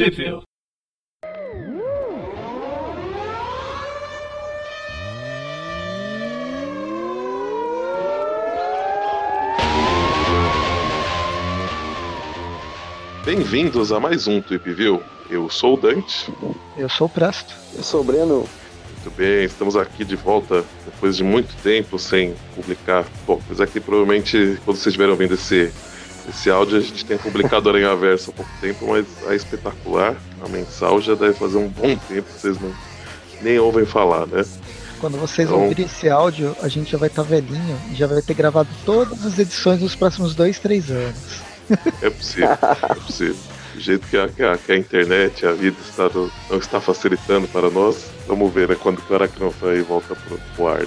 Sheffield. Bem-vindos a mais um Tweep View. Eu sou o Dante. Eu sou o Presto. Eu sou o Breno. Muito bem, estamos aqui de volta depois de muito tempo sem publicar. Bom, apesar que provavelmente quando vocês estiverem ouvindo esse, esse áudio, a gente tem publicado Aranha Verso há pouco tempo, mas a espetacular, a mensal, já deve fazer um bom tempo que vocês não, nem ouvem falar, né? Quando vocês Então- ouvirem esse áudio, a gente já vai estar velhinho e já vai ter gravado todas as edições dos próximos dois, três anos. É possível, é possível. Do jeito que a, que a, que a internet, a vida está, não está facilitando para nós, vamos ver né, quando o Aracnofan volta pro, pro ar. né?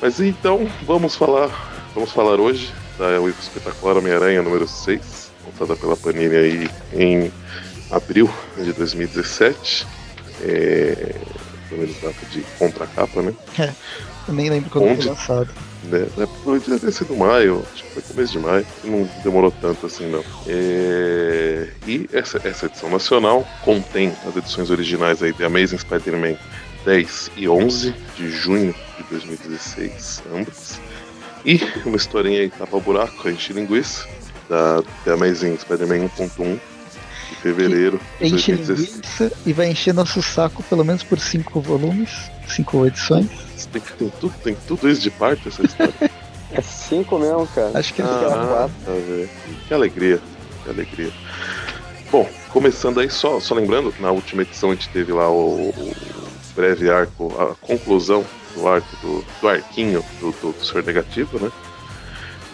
Mas então, vamos falar, vamos falar hoje da o espetacular Homem-Aranha número 6, lançada pela Panini aí em abril de 2017. É, pelo menos data de contracapa, né? Eu nem lembro quando Onde? foi lançado. né? É, provavelmente deve ter sido maio, acho que foi começo de maio, não demorou tanto assim não. É, E essa, essa edição nacional contém as edições originais aí de Amazing Spider-Man 10 e 11 de junho de 2016, ambas. E uma historinha aí tapa buraco, enche linguiça, da The Amazing Spider-Man 1.1 de fevereiro de Enche 2016. linguiça e vai encher nosso saco pelo menos por cinco volumes, cinco edições. Tem, tem, tudo, tem tudo isso de parte essa história. É cinco mesmo, cara. Acho que é Ah, tá, velho. Que alegria, que alegria. Bom, começando aí, só, só lembrando que na última edição a gente teve lá o, o breve arco, a conclusão do arco do, do arquinho do, do, do Senhor Negativo, né?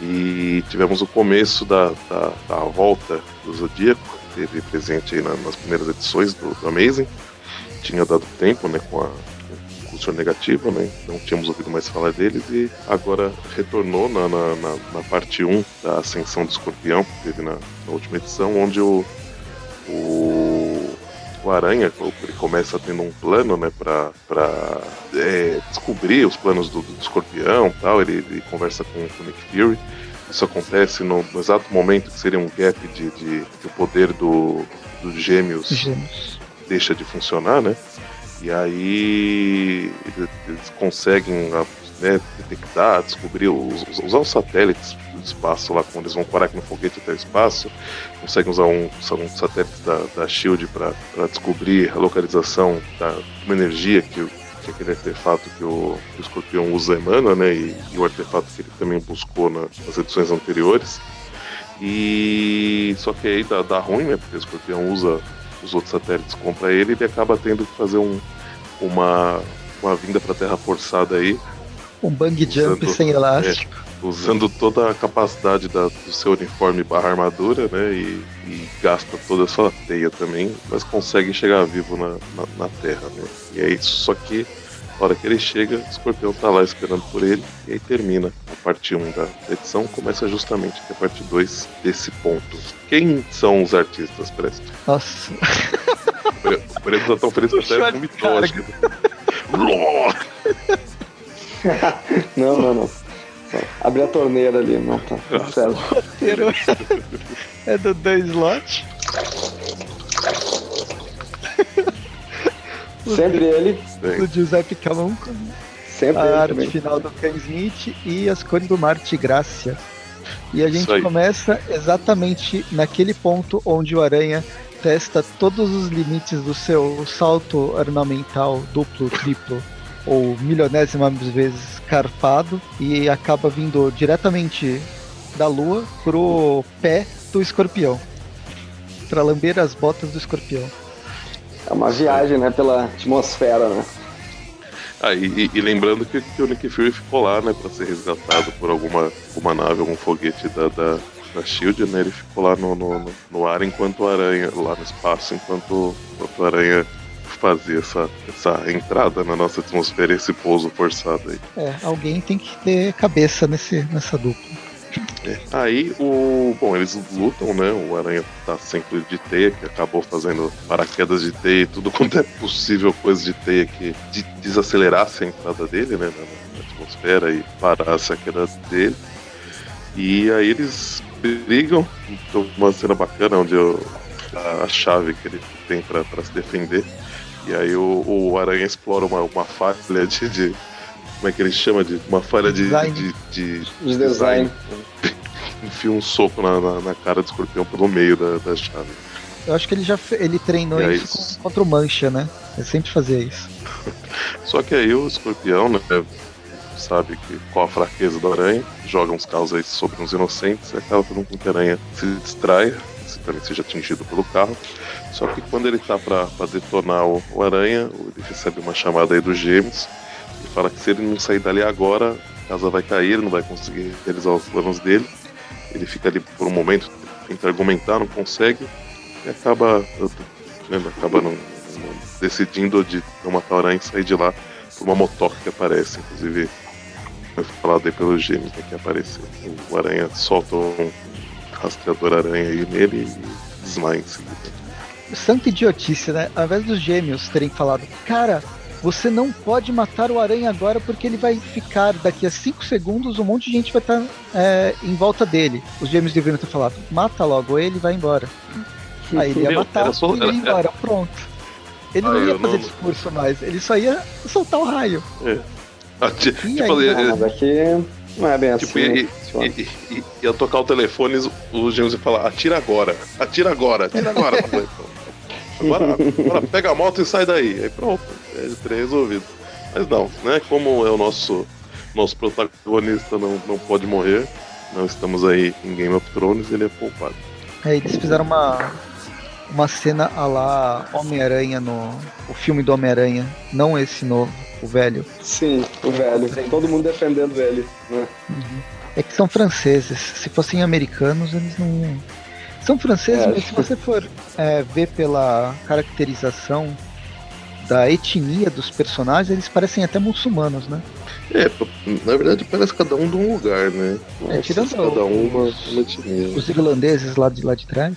E tivemos o começo da, da, da volta do Zodíaco, teve presente aí na- nas primeiras edições do, do Amazing. Tinha dado tempo, né, com a com o Senhor Negativo, né? Não tínhamos ouvido mais falar deles e agora retornou na, na, na- na parte 1 da Ascensão do Escorpião, que teve na, na última edição, onde o, o, o Aranha ele começa tendo um plano, né, pra, pra é, descobrir os planos do, do Escorpião e tal. Ele, ele conversa com, com o Nick Fury. Isso acontece no, no exato momento que seria um gap de, de que o poder do, dos gêmeos Gêmeos. deixa de funcionar, né? E aí eles, eles conseguem a- né, detectar, descobrir, usar os satélites do espaço lá, quando eles vão parar aqui no foguete até o espaço, conseguem usar um, um satélite da, da SHIELD para descobrir a localização da uma energia que, que aquele artefato que o, que o escorpião usa emana, né? E, e o artefato que ele também buscou na- nas edições anteriores. E só que aí dá, dá ruim, né? Porque o escorpião usa os outros satélites contra ele, ele acaba tendo que fazer um, uma, uma vinda para Terra forçada aí, Um bang jump Usando- sem elástico. usando toda a capacidade da- do seu uniforme barra armadura, né? E, e gasta toda a sua teia também, mas consegue chegar vivo na, na, na Terra, né? E é isso, só que na hora que ele chega, o escorpião tá lá esperando por ele, e aí termina a parte 1 da edição, começa justamente aqui a parte 2 desse ponto. Quem são os artistas, Presto? Nossa. O Breno tá tão feliz que até vomitou, acho que. Não, não, não. Só Abri a torneira ali, não tá. certo. roteiro é do Dan Slot. Sempre ele, do Giuseppe Camunco, sempre a ele arte também. final do Ken Smith e as cores do Marte Gracia. E a gente começa exatamente naquele ponto onde o Aranha testa todos os limites do seu salto ornamental duplo, triplo ou milionésimas vezes carpado e acaba vindo diretamente da lua pro pé do escorpião. Pra lamber as botas do escorpião. É uma viagem, né, pela atmosfera, né? Ah, e, e- lembrando que, que o Nick Fury ficou lá, né, pra ser resgatado por alguma, alguma nave, algum foguete da, da, da Shield, né? Ele ficou lá no, no, no- ar enquanto o Aranha, lá no espaço, enquanto, enquanto o Aranha fazia essa, essa entrada na nossa atmosfera, esse pouso forçado aí. É, alguém tem que ter cabeça nesse, nessa dupla. Aí o. Bom, eles lutam, né? O Aranha tá sempre de teia, que acabou fazendo paraquedas de teia e tudo quanto é possível coisa de teia que de- desacelerasse a entrada dele, né? Na, atmosfera e parasse a queda dele. E aí eles brigam. Então, uma cena bacana onde o, a, a chave que ele tem para se defender. E aí o, o Aranha explora uma, uma falha de, de, Como é que ele chama? De, uma falha de. Design. De, de, De design. Enfia um soco na, na, na cara do escorpião pelo meio da, da chave. Eu acho que ele já ele treinou E aí, isso com- contra o Mancha, né? Ele sempre fazia isso. Só que aí o escorpião, né? Sabe que qual a fraqueza do aranha, joga uns caos aí sobre uns inocentes e acaba fazendo com que a aranha se distraia, se também seja atingido pelo carro. Só que quando ele tá pra detonar o, o aranha, ele recebe uma chamada aí dos gêmeos e fala que se ele não sair dali agora, a casa vai cair, ele não vai conseguir realizar os planos dele. Ele fica ali por um momento, tenta argumentar, não consegue, e acaba, né, acaba não, não- decidindo de não matar o aranha e sair de lá por uma motoca que aparece, inclusive foi falado aí pelos gêmeos né, que apareceu. O aranha solta um rastreador aranha aí nele e desmaia em seguida. Santa idiotice, né? Ao invés dos gêmeos terem falado, cara, você não pode matar o aranha agora porque ele vai ficar daqui a 5 segundos, um monte de gente vai estar em volta dele. Os gêmeos deveriam ter falado, mata logo ele e vai embora. Aí ele ia Meu, matar só- e ele ia embora, pronto. Ele Ah, não ia fazer não- discurso mais, ele só ia soltar o raio. Ah, ti- E tipo, aí, mas aqui não é bem Tipo, assim. e- e- e- ia tocar o telefone e os gêmeos iam falar, atira agora, atira agora, atira agora. agora, agora pega a moto e sai daí. Aí pronto, é teria resolvido. Mas não, né? Como é o nosso, nosso protagonista não, não pode morrer, não estamos aí em Game of Thrones, ele é poupado. Aí eles fizeram uma, uma cena a lá Homem-Aranha no o filme do Homem-Aranha, não esse novo, o velho. Sim, o velho. Todo mundo defendendo ele. Né? É que são franceses. Se fossem americanos, eles não. São franceses, É. mas se você for é, ver pela caracterização da etnia dos personagens, eles parecem até muçulmanos, né? É, na verdade parece cada um de um lugar, né? É, tirando cada um uma, os- uma etnia. Os irlandeses lá de lá de trás.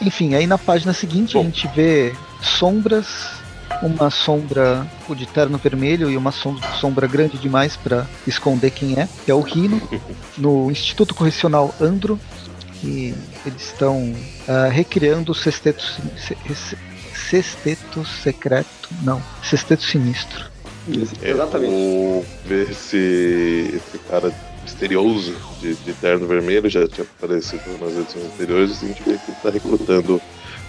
Enfim, aí na página seguinte a Bom. gente vê sombras, uma sombra de terno vermelho e uma som- sombra grande demais para esconder quem é, que é o Rino, no Instituto Correcional Andro. E eles estão ah, recriando o sexteto, se- se- sexteto secreto, não, sexteto sinistro. É, Exatamente. O, ver esse, esse cara misterioso de, de terno vermelho já tinha aparecido nas edições anteriores. A gente vê que ele está recrutando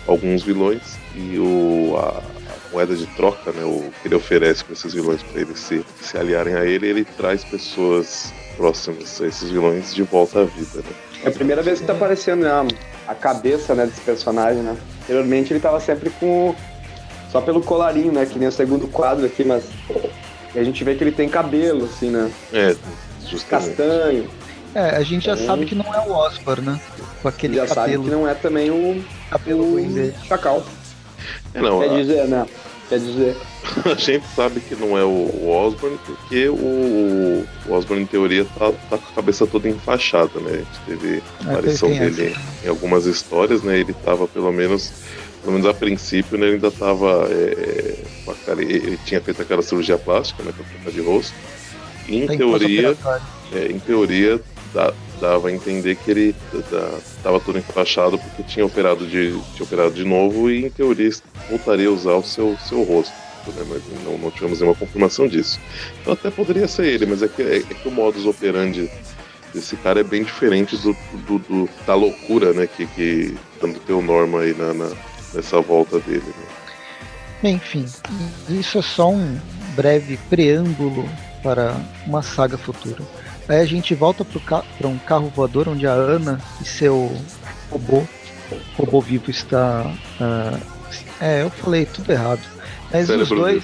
alguns vilões e o, a, a moeda de troca, né, o que ele oferece para esses vilões para eles se, se aliarem a ele, ele traz pessoas próximas a esses vilões de volta à vida. Né? É a primeira vez que tá aparecendo né, a cabeça né, desse personagem, né? Anteriormente ele tava sempre com. Só pelo colarinho, né? Que nem o segundo quadro aqui, mas. E a gente vê que ele tem cabelo, assim, né? É, justamente. Castanho. É, a gente já Então- sabe que não é o Osborn, né? Com aquele já sabe cabelo, que não é também o, cabelo ruim dele. o Chacal. É, não, Quer dizer, né? Quer dizer. A gente sabe que não é o, Osborne, porque o, o Osborne, em teoria, tá, tá com a cabeça toda enfaixada, né? A gente teve a É, aparição tem dele em algumas histórias, né? Ele tava, pelo menos, pelo menos a princípio, né? Ele ainda tava. é, com a cara- ele, ele tinha feito aquela cirurgia plástica, né? Pra trocar de rosto. E, em Tem teoria, é, em teoria, dá- dava a entender que ele estava todo enfaixado porque tinha operado de, tinha operado de novo e, em teoria, voltaria a usar o seu, seu rosto. Né? Mas não, não tivemos nenhuma confirmação disso. Então, até poderia ser ele, mas é que, é, é que o modus operandi desse cara é bem diferente do, do- do- da loucura né? que, que tanto tem o Norma aí na, na- nessa volta dele. Né? Enfim, isso é só um breve preâmbulo para uma saga futura. Aí a gente volta para um carro voador onde a Ana e seu robô, robô vivo está. ah, é, eu falei tudo errado. Mas os Cérebro dois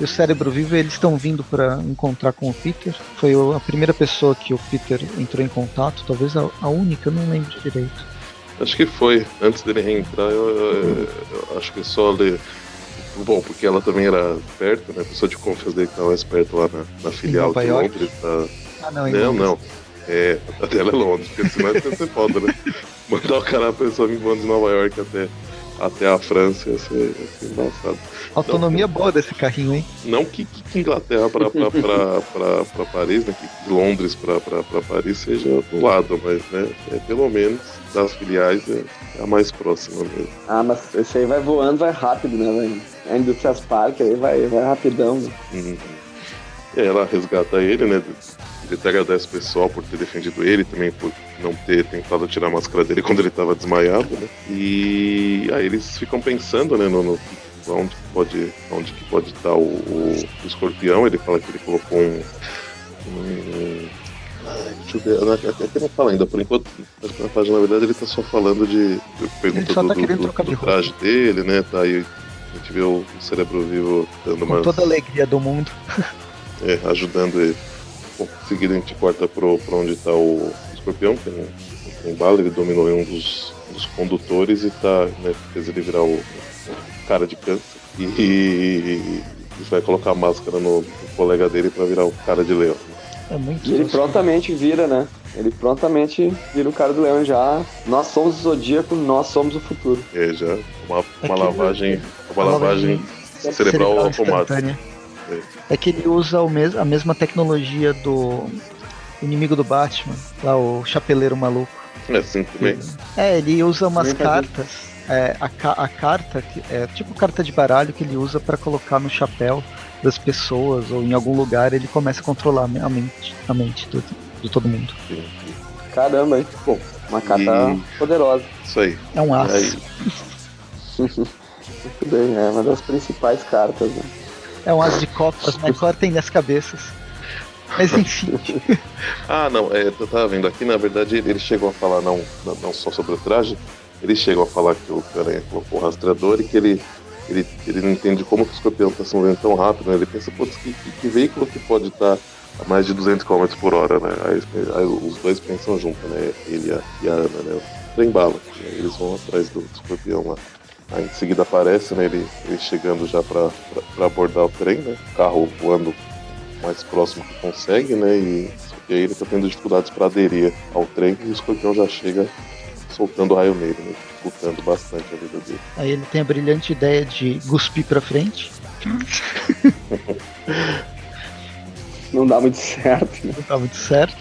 e o cérebro vivo eles estão vindo para encontrar com o Peter. Foi a primeira pessoa que o Peter entrou em contato, talvez a, a única, eu não lembro direito. Acho que foi. Antes dele reentrar, eu, eu- eu acho que só ler. Bom, porque ela também era perto, né? A pessoa de confiança dele que estava mais perto lá na, na filial de? Londres. Tá... Ah, não, Não, não. É, a dela é Londres, porque senão ia ser foda, né? Mandar o cara, a pessoa vir voando de Nova York até, até a França ia ser, ia ser engraçado. Autonomia boa desse carrinho, hein? Não que, que Inglaterra para Paris, né? Que Londres para Paris seja do lado, mas né, é, pelo menos das filiais é, é, a mais próxima mesmo. Ah, mas esse aí vai voando, vai rápido, né? Vai, a Indústrias Park aí vai, vai rapidão. Né? Uhum. É, ela resgata ele, né? Ele até agradece o pessoal por ter defendido ele, também por não ter tentado tirar a máscara dele quando ele estava desmaiado, né? E aí eles ficam pensando, né, no, no onde pode, onde que pode estar o, o, o, escorpião. Ele fala que ele colocou um. um deixa eu ver, até não fala ainda, por enquanto, na página, na verdade, ele está só falando de. Pergunta do, tá do, do, do traje dele, né? Tá aí. A gente vê o cérebro vivo dando uma. toda a alegria do mundo. é, ajudando ele. Bom, em seguida a gente corta pro, pra onde está o escorpião, que não tem bala, ele dominou um dos, dos condutores e tá, né, fez ele virar o, cara de câncer. E, e, e vai colocar a máscara no, no, colega dele para virar o cara de leão. É muito e ele prontamente vira, né? Ele prontamente vira o cara do leão já. Nós somos o zodíaco, nós somos o futuro. É, já. Uma, uma lavagem. Uma lavagem cerebral, cerebral automática. É. é. que ele usa o mes a mesma tecnologia do inimigo do Batman, lá o chapeleiro maluco. É, sim, também. É, ele usa umas cartas é, a, a, carta, é tipo carta de baralho que ele usa para colocar no chapéu das pessoas ou em algum lugar ele começa a controlar a mente, a mente do, de todo mundo. Caramba, hein? Bom, uma carta e... poderosa. Isso aí. É um aço. Muito bem, é uma das principais cartas. Né? É um as de copas, mas cortem das cabeças. Mas enfim. ah, não, é, eu tava vendo aqui, na verdade, ele chegou a falar não, não só sobre o traje, ele chegou a falar que o Aranha colocou o rastreador e que ele, ele, ele não entende como que o escorpião está se movendo tão rápido, né? Ele pensa, putz, que, que, que, veículo que pode estar a mais de 200 km por hora, né? Aí, aí, os dois pensam junto, né? Ele e a, e a Ana, né? O trem bala. Né? Eles vão atrás do, do escorpião lá. Aí em seguida aparece, né? Ele, ele chegando já para abordar o trem, né? O carro voando mais próximo que consegue, né? E, e aí ele tá tendo dificuldades para aderir ao trem e o escorpião já chega soltando raio nele, né? dificultando bastante a vida dele. Aí ele tem a brilhante ideia de cuspir pra frente. Não dá muito certo, né? Não dá muito certo.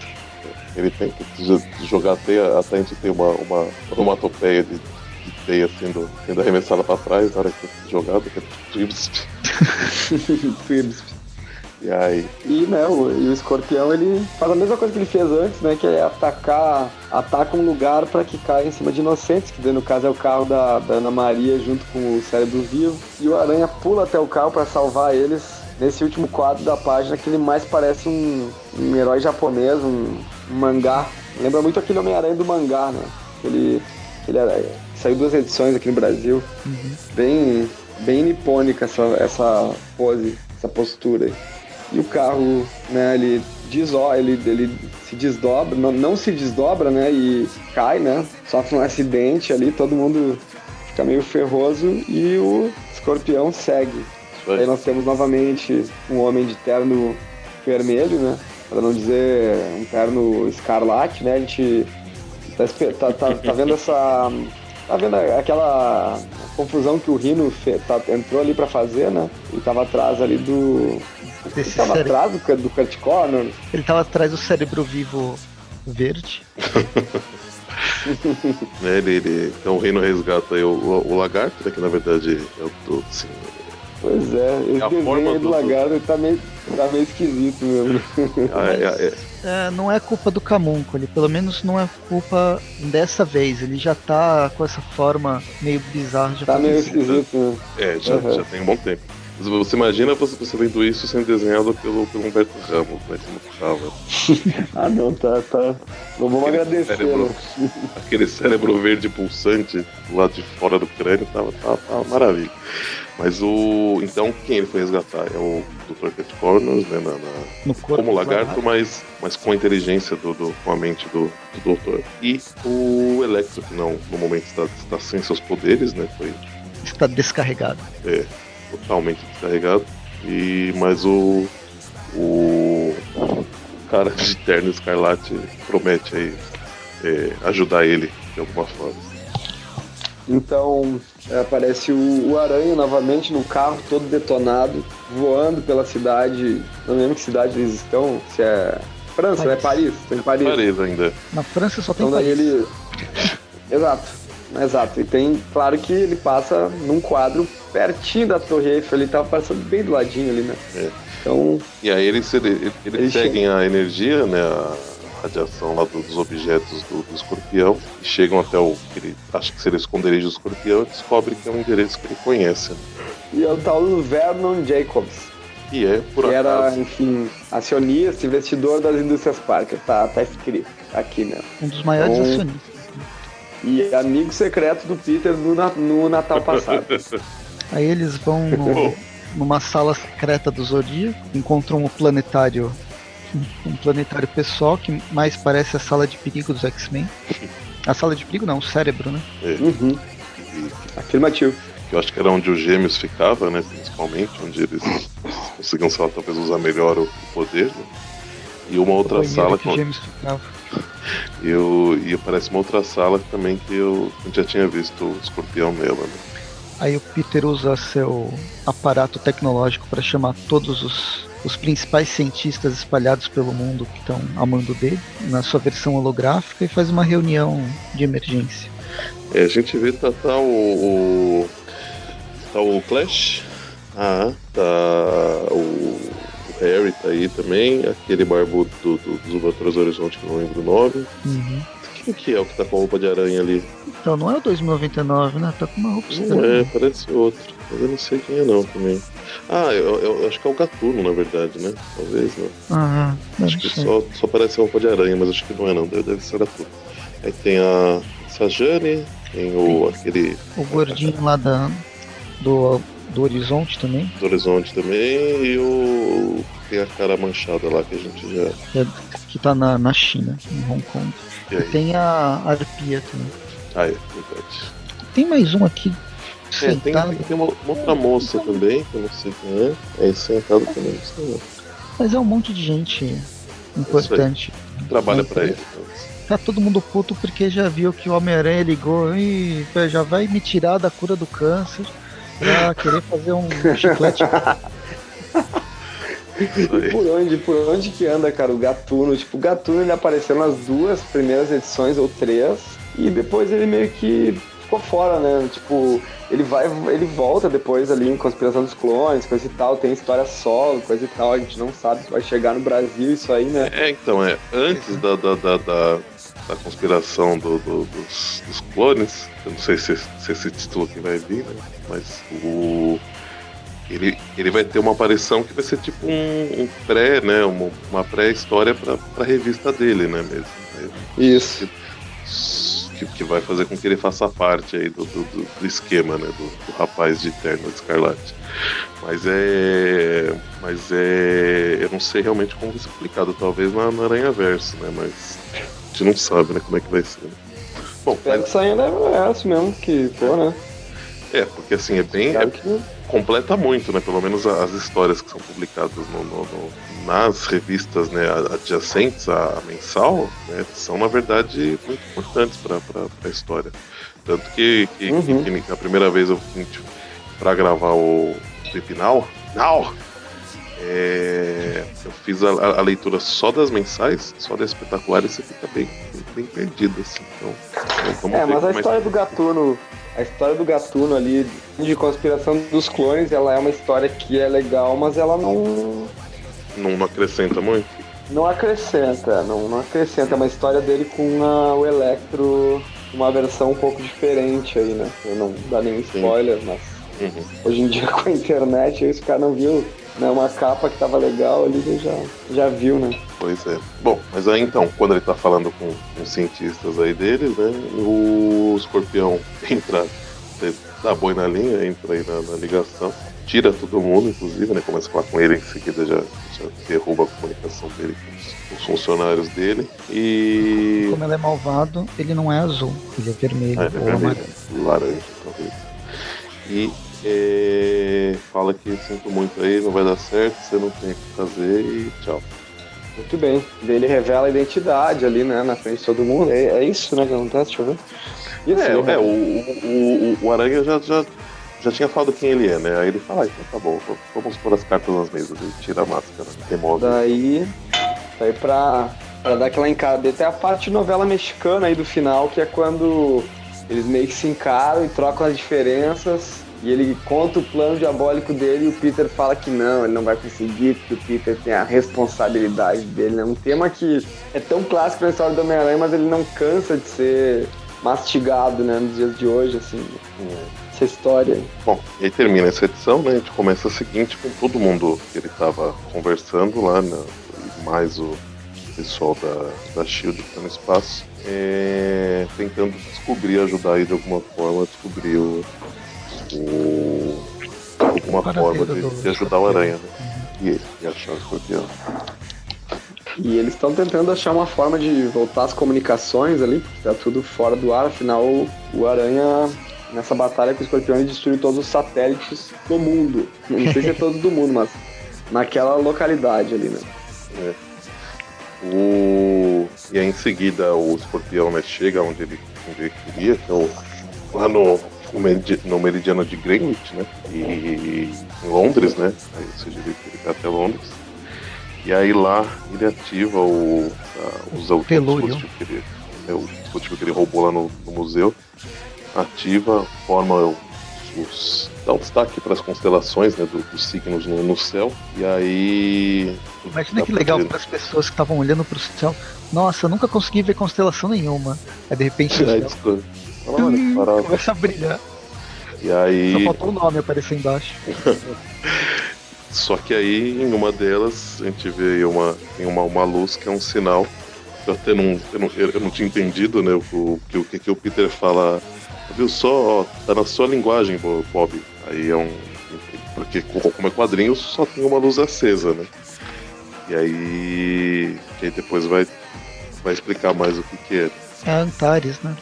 Ele tem que jogar a teia até a gente ter uma, uma onomatopeia de, de teia sendo, sendo arremessada pra trás na hora que jogado, que é E aí? E, né, o, e o escorpião ele faz a mesma coisa que ele fez antes, né? Que é atacar, ataca um lugar para que caia em cima de inocentes, que no caso é o carro da, da Ana Maria junto com o cérebro vivo. E o Aranha pula até o carro para salvar eles nesse último quadro da página que ele mais parece um, um herói japonês, um, um, mangá. Lembra muito aquele Homem-Aranha do mangá, né? Ele, ele era, saiu duas edições aqui no Brasil. Uhum. Bem, bem nipônica essa, essa pose, essa postura e o carro, né, ele deso ele, ele se desdobra, não, não se desdobra, né, e cai, né, sofre um acidente ali, todo mundo fica meio ferroso e o escorpião segue. Foi. Aí nós temos novamente um homem de terno vermelho, né, para não dizer um terno escarlate, né, a gente tá, tá, tá, tá vendo essa... Tá vendo aquela confusão que o Rino fe, tá, entrou ali para fazer, né? Ele tava atrás ali do, ele tava cére... atrás do, do Kurt Connor? Ele tava atrás do cérebro vivo verde. né, ele, ele, então o reino resgata aí o, o, o, lagarto, né, que na verdade é o todo, assim. Pois é, esse é desenho aí do, do lagarto tá meio, tá meio esquisito mesmo. Ah, é, é, é, não é culpa do Camuncoli, pelo menos não é culpa dessa vez. Ele já tá com essa forma meio bizarra. Já tá meio esquisito, né? É, já, uhum. já tem um bom tempo. Você imagina você, você vendo isso sendo desenhado pelo, pelo Humberto Ramos, né? Que não tava. ah não, tá, tá. Não vamos agradecer. Cérebro, né? aquele cérebro verde pulsante do lado de fora do crânio tava, tava, tava maravilha. Mas o. Então quem ele foi resgatar? É o Dr. Cat Corners, né? Na, na como lagarto, mas, mas com a inteligência do, do, com a mente do, do doutor. E o Electro, que não, no momento está, está sem seus poderes, né? Foi. Está descarregado. É totalmente descarregado. E, mas o, o cara de terno escarlate promete aí é, ajudar ele de alguma forma. Então é, aparece o, o, Aranha novamente no carro, todo detonado, voando pela cidade. Não lembro que cidade eles estão, se é França, né? Paris. né? Paris. Tem Paris. Paris ainda. Na França só tem então, Paris. ele. Exato. Exato. E tem, claro que ele passa num quadro pertinho da Torre Eiffel, ele tava passando bem do ladinho ali, né? É. Então, E aí eles, eles, eles Eles seguem a energia, né? A radiação lá do- dos objetos do, do escorpião e chegam até o. que ele acha que seria o esconderijo do escorpião e descobre que é um endereço que ele conhece. né? e é o tal do Vernon Jacobs, E é, por que era, acaso. enfim, acionista, investidor das indústrias Parker. Tá, tá escrito aqui, né? Um dos maiores Então- acionistas. E amigo secreto do Peter no, no Natal passado. Aí eles vão no- numa sala secreta do Zodíaco, encontram o planetário. Um planetário pessoal que mais parece a sala de perigo dos X-Men. A sala de perigo não, o cérebro, né? uhum. E- Afirmativo. que eu acho que era onde os gêmeos ficavam, né? Principalmente, onde eles conseguiam, sei lá, talvez usar melhor o poder. Né? E uma outra Banheiro sala que com- os gêmeos ficavam. Eu, e aparece uma outra sala também que eu já tinha visto o escorpião nela, né? Aí o Peter usa seu aparato tecnológico para chamar todos os, os principais cientistas espalhados pelo mundo que estão a mando dele, na sua versão holográfica, e faz uma reunião de emergência. É, a gente vê tá, tá o, o. Tá o Clash. Ah, tá o, Harry tá aí também. Aquele barbudo do, do, dos do Horizonte que não lembro o nome. Uhum. Quem que é o que tá com a roupa de aranha ali? Então não é o 2099, né? Tá com uma roupa Não estranha. é, parece outro. Mas eu não sei quem é não também. Ah, eu, eu- eu acho que é o Gatuno, na verdade, né? Talvez, não. Ah, Acho não que sei. só, só parece roupa de aranha, mas acho que não é não. Deve, deve ser Gatuno. Aí tem a Sajane, tem o aquele O gordinho lá da, do, do horizonte também, do Horizonte também e o. Tem a cara manchada lá que a gente já. que, é- que tá na, na China, em Hong Kong. E E tem a Arpia também. Ah, é, verdade. Tem mais um aqui É, tem, tem, uma, uma outra moça também, que eu não sei quem é. É esse sentado também, não mas é um monte de gente importante. Trabalha pra ele. então. Tá todo mundo puto porque já viu que o Homem-Aranha ligou e já vai me tirar da cura do câncer pra querer fazer um chiclete. Por onde, por onde que anda, cara, o Gatuno? Tipo, o Gatuno ele apareceu nas duas primeiras edições ou três e depois ele meio que ficou fora, né? Tipo, ele vai, ele volta depois ali em Conspiração dos Clones, coisa e tal, tem história solo, coisa e tal, a gente não sabe se vai chegar no Brasil isso aí, né? É, então, é. Antes da, da, da, da, da conspiração do, do- dos, dos clones, eu não sei se, se esse título aqui vai vir, né? Mas o. Ele, ele vai ter uma aparição que vai ser tipo um, um pré, né? Uma, uma pré-história pra, pra revista dele, né mesmo. Isso. Que, que vai fazer com que ele faça parte aí do, do, do- esquema, né? Do, do rapaz de terno de escarlate. Mas é. Mas é. Eu não sei realmente como explicado, talvez na, na Aranha Verso, né? Mas a gente não sabe, né, como é que vai ser. Bom, Espero mas, que saia da Verso mesmo, que for, né? É, porque assim, é bem. É, que completa muito, né? Pelo menos as histórias que são publicadas no- no- no- nas revistas né, adjacentes à mensal, né, são na verdade muito importantes para a história. Tanto que, que, Uhum. que- que a primeira vez eu para gravar o Pepinal, não, é, eu fiz a, a- leitura só das mensais, só das espetaculares, você fica bem, bem, perdido assim. Então, vamos É, mas a é história do Gatuno, a história do Gatuno ali de conspiração dos clones, ela é uma história que é legal, mas ela não não, não acrescenta muito. não acrescenta, não, não acrescenta. É uma história dele com a- o Electro, uma versão um pouco diferente aí, né? Eu não dá nenhum spoiler, mas Uhum. hoje em dia com a internet, esse cara não viu né, uma capa que tava legal ali, já, já viu, né? Pois é. Bom, mas aí então, quando ele tá falando com, os cientistas aí deles, né? O escorpião entra, dá boi na linha, entra aí na, na ligação, tira todo mundo, inclusive, né? Começa a falar com ele, em seguida já, já derruba a comunicação dele com os, funcionários dele. E. Como ele é malvado, ele não é azul, ele é vermelho Ah, ele é vermelho, amarelo. laranja, talvez. E é, fala que sinto muito aí, não vai dar certo, você não tem o que fazer e tchau. Muito bem. Daí ele revela a identidade ali, né, na frente de todo mundo. É, é isso, né, que acontece? Deixa eu ver. Isso, é, é o, o, o, Aranha já, já, já tinha falado quem ele é, né? Aí ele fala, ah, então tá bom, vamos pôr as cartas nas mesas. Ele tira a máscara, remove. Daí, daí pra, pra dar aquela encada. Até a parte de novela mexicana aí do final, que é quando eles meio que se encaram e trocam as diferenças e ele conta o plano diabólico dele e o Peter fala que não, ele não vai conseguir, porque o Peter tem a responsabilidade dele. É um tema que é tão clássico na história do Homem-Aranha, mas ele não cansa de ser mastigado, né, nos dias de hoje, assim, essa história. Bom, e aí termina essa edição, né, a gente começa a seguinte com todo mundo que ele estava conversando lá, né, mais o pessoal da, da SHIELD que tá no espaço, é, tentando descobrir, ajudar aí de alguma forma a descobrir o, o, alguma forma de, de, ajudar o Aranha, né? E, e achar o escorpião. E eles estão tentando achar uma forma de voltar as comunicações ali, porque tá tudo fora do ar, afinal o Aranha nessa batalha com o escorpião ele destruiu todos os satélites do mundo. Não sei se é todos do mundo, mas naquela localidade ali, né? É. O... E aí em seguida o escorpião né, chega onde ele, onde ele queria, que é o... lá no, no meridiano de Greenwich, né? E em Londres, né? Aí, seja, ele, ele até Londres. E aí lá ele ativa o. Usa o dispositivo que ele, é, o dispositivo que ele roubou lá no, no museu. Ativa, forma os, dá um destaque para as constelações né, do, dos signos no, no, céu. E aí. Imagina que legal para as pessoas que estavam olhando para o céu. Nossa, eu nunca consegui ver constelação nenhuma. Aí de repente. É, hum, começa a brilhar. E aí. Só faltou o nome aparecer embaixo. Só que aí, em uma delas, a gente vê uma, uma, uma luz que é um sinal. Eu até não, eu não, eu não tinha entendido, né? O, que, o que o Peter fala. Viu só, ó, tá na sua linguagem, Bob. Aí é um. Porque como é quadrinho, só tem uma luz acesa, né? E aí. Que aí depois vai, vai explicar mais o que, que é. É Antares, né?